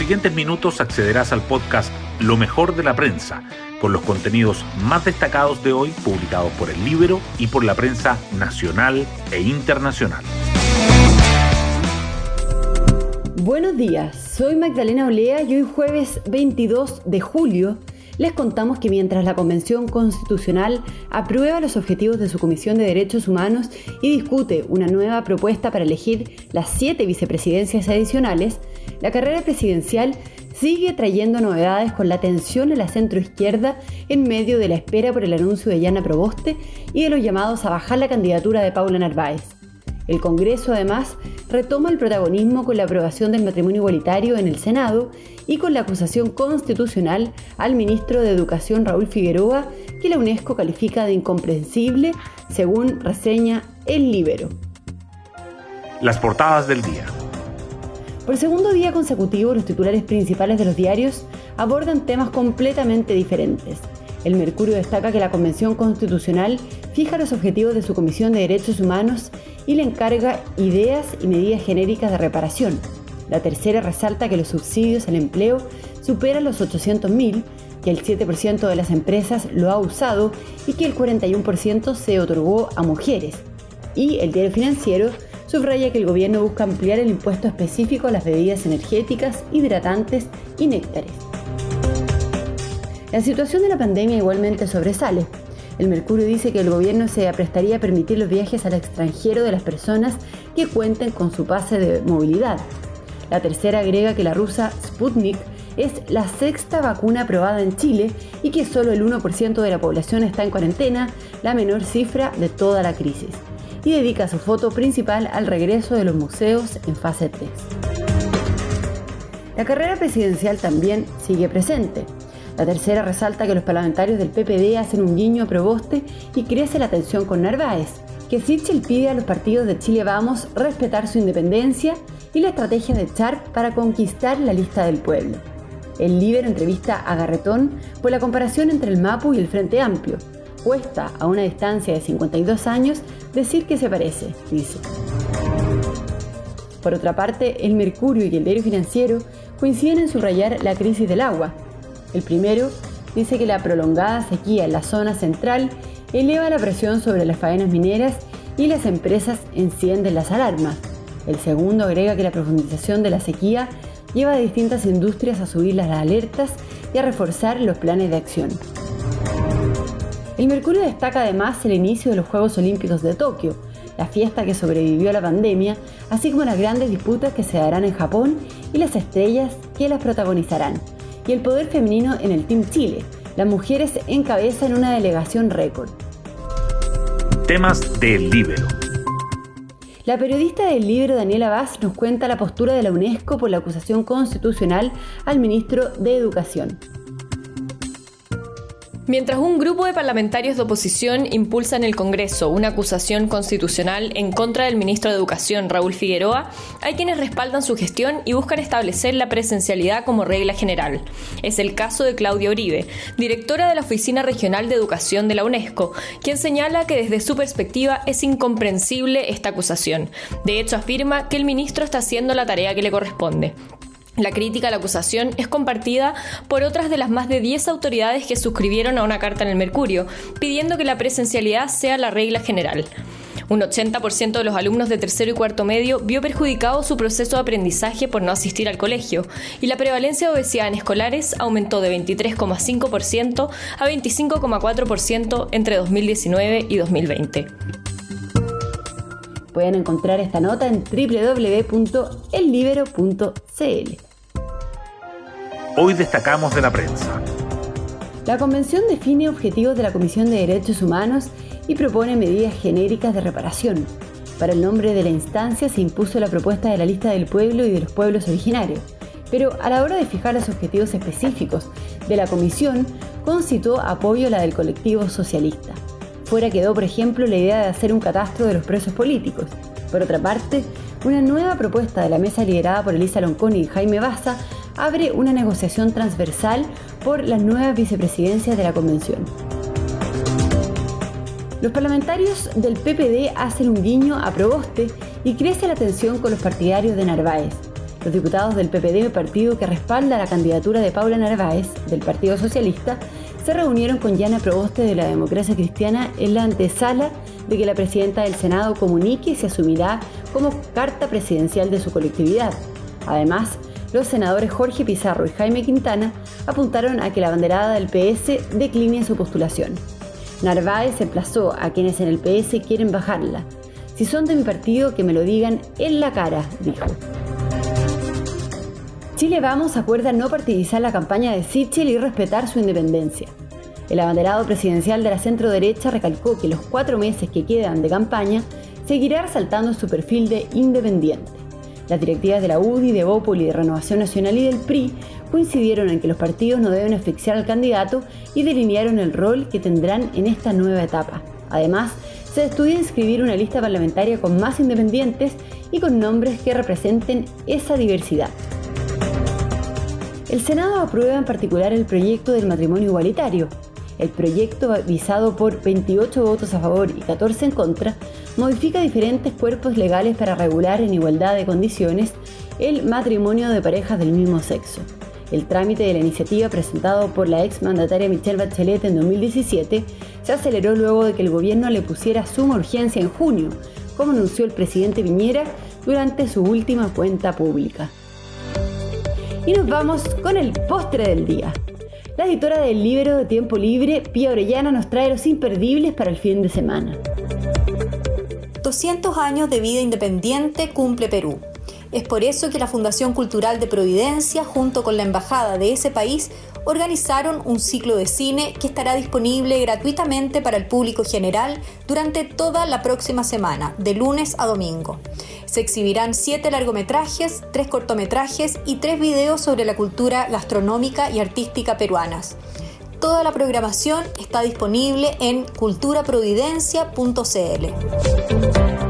siguientes minutos accederás al podcast Lo mejor de la prensa, con los contenidos más destacados de hoy publicados por el Libro y por la prensa nacional e internacional. Buenos días, soy Magdalena Olea y hoy jueves 22 de julio les contamos que mientras la Convención Constitucional aprueba los objetivos de su Comisión de Derechos Humanos y discute una nueva propuesta para elegir las siete vicepresidencias adicionales, la carrera presidencial sigue trayendo novedades con la atención a la centroizquierda en medio de la espera por el anuncio de Yana Proboste y de los llamados a bajar la candidatura de Paula Narváez. El Congreso además retoma el protagonismo con la aprobación del matrimonio igualitario en el Senado y con la acusación constitucional al ministro de Educación Raúl Figueroa que la UNESCO califica de incomprensible, según reseña El Libero. Las portadas del día. Por segundo día consecutivo, los titulares principales de los diarios abordan temas completamente diferentes. El Mercurio destaca que la Convención Constitucional fija los objetivos de su Comisión de Derechos Humanos y le encarga ideas y medidas genéricas de reparación. La tercera resalta que los subsidios al empleo superan los 800.000, que el 7% de las empresas lo ha usado y que el 41% se otorgó a mujeres. Y el diario financiero subraya que el gobierno busca ampliar el impuesto específico a las bebidas energéticas, hidratantes y néctares. La situación de la pandemia igualmente sobresale. El Mercurio dice que el gobierno se aprestaría a permitir los viajes al extranjero de las personas que cuenten con su pase de movilidad. La tercera agrega que la rusa Sputnik es la sexta vacuna aprobada en Chile y que solo el 1% de la población está en cuarentena, la menor cifra de toda la crisis. Y dedica su foto principal al regreso de los museos en fase 3. La carrera presidencial también sigue presente. La tercera resalta que los parlamentarios del PPD hacen un guiño a Proboste y crece la tensión con Narváez, que Sichel pide a los partidos de Chile Vamos respetar su independencia y la estrategia de Char para conquistar la lista del pueblo. El líder entrevista a Garretón por la comparación entre el MAPU y el Frente Amplio. Cuesta, a una distancia de 52 años, decir que se parece, dice. Por otra parte, el Mercurio y el diario financiero coinciden en subrayar la crisis del agua, el primero dice que la prolongada sequía en la zona central eleva la presión sobre las faenas mineras y las empresas encienden las alarmas. El segundo agrega que la profundización de la sequía lleva a distintas industrias a subir las alertas y a reforzar los planes de acción. El Mercurio destaca además el inicio de los Juegos Olímpicos de Tokio, la fiesta que sobrevivió a la pandemia, así como las grandes disputas que se darán en Japón y las estrellas que las protagonizarán y el poder femenino en el Team Chile. Las mujeres encabezan una delegación récord. Temas del libro. La periodista del libro Daniela Vaz nos cuenta la postura de la UNESCO por la acusación constitucional al ministro de Educación. Mientras un grupo de parlamentarios de oposición impulsa en el Congreso una acusación constitucional en contra del ministro de Educación, Raúl Figueroa, hay quienes respaldan su gestión y buscan establecer la presencialidad como regla general. Es el caso de Claudia Uribe, directora de la Oficina Regional de Educación de la UNESCO, quien señala que desde su perspectiva es incomprensible esta acusación. De hecho, afirma que el ministro está haciendo la tarea que le corresponde. La crítica a la acusación es compartida por otras de las más de 10 autoridades que suscribieron a una carta en el Mercurio, pidiendo que la presencialidad sea la regla general. Un 80% de los alumnos de tercero y cuarto medio vio perjudicado su proceso de aprendizaje por no asistir al colegio, y la prevalencia de obesidad en escolares aumentó de 23,5% a 25,4% entre 2019 y 2020. Pueden encontrar esta nota en www.ellibero.cl. Hoy destacamos de la prensa. La Convención define objetivos de la Comisión de Derechos Humanos y propone medidas genéricas de reparación. Para el nombre de la instancia se impuso la propuesta de la lista del pueblo y de los pueblos originarios, pero a la hora de fijar los objetivos específicos de la Comisión, concitó apoyo a la del colectivo socialista. Fuera quedó, por ejemplo, la idea de hacer un catastro de los presos políticos. Por otra parte, una nueva propuesta de la mesa liderada por Elisa Lonconi y Jaime Baza abre una negociación transversal por las nuevas vicepresidencias de la Convención. Los parlamentarios del PPD hacen un guiño a Proboste y crece la tensión con los partidarios de Narváez. Los diputados del PPD, partido que respalda la candidatura de Paula Narváez, del Partido Socialista, se reunieron con Yana Proboste de la Democracia Cristiana en la antesala de que la presidenta del Senado comunique si asumirá como carta presidencial de su colectividad. Además, los senadores Jorge Pizarro y Jaime Quintana apuntaron a que la banderada del PS decline su postulación. Narváez emplazó a quienes en el PS quieren bajarla. Si son de mi partido, que me lo digan en la cara, dijo. Chile Vamos acuerda no partidizar la campaña de Sichel y respetar su independencia. El abanderado presidencial de la centro derecha recalcó que los cuatro meses que quedan de campaña seguirá resaltando su perfil de independiente. Las directivas de la UDI, de Bópoli, de Renovación Nacional y del PRI coincidieron en que los partidos no deben asfixiar al candidato y delinearon el rol que tendrán en esta nueva etapa. Además, se estudia inscribir una lista parlamentaria con más independientes y con nombres que representen esa diversidad. El Senado aprueba en particular el proyecto del matrimonio igualitario. El proyecto, visado por 28 votos a favor y 14 en contra, modifica diferentes cuerpos legales para regular en igualdad de condiciones el matrimonio de parejas del mismo sexo. El trámite de la iniciativa presentado por la ex mandataria Michelle Bachelet en 2017 se aceleró luego de que el gobierno le pusiera suma urgencia en junio, como anunció el presidente Piñera durante su última cuenta pública. Y nos vamos con el postre del día. La editora del libro de Tiempo Libre, Pía Orellana, nos trae los imperdibles para el fin de semana. 200 años de vida independiente cumple Perú. Es por eso que la Fundación Cultural de Providencia, junto con la Embajada de ese país, organizaron un ciclo de cine que estará disponible gratuitamente para el público general durante toda la próxima semana, de lunes a domingo. Se exhibirán siete largometrajes, tres cortometrajes y tres videos sobre la cultura gastronómica y artística peruanas. Toda la programación está disponible en culturaprovidencia.cl.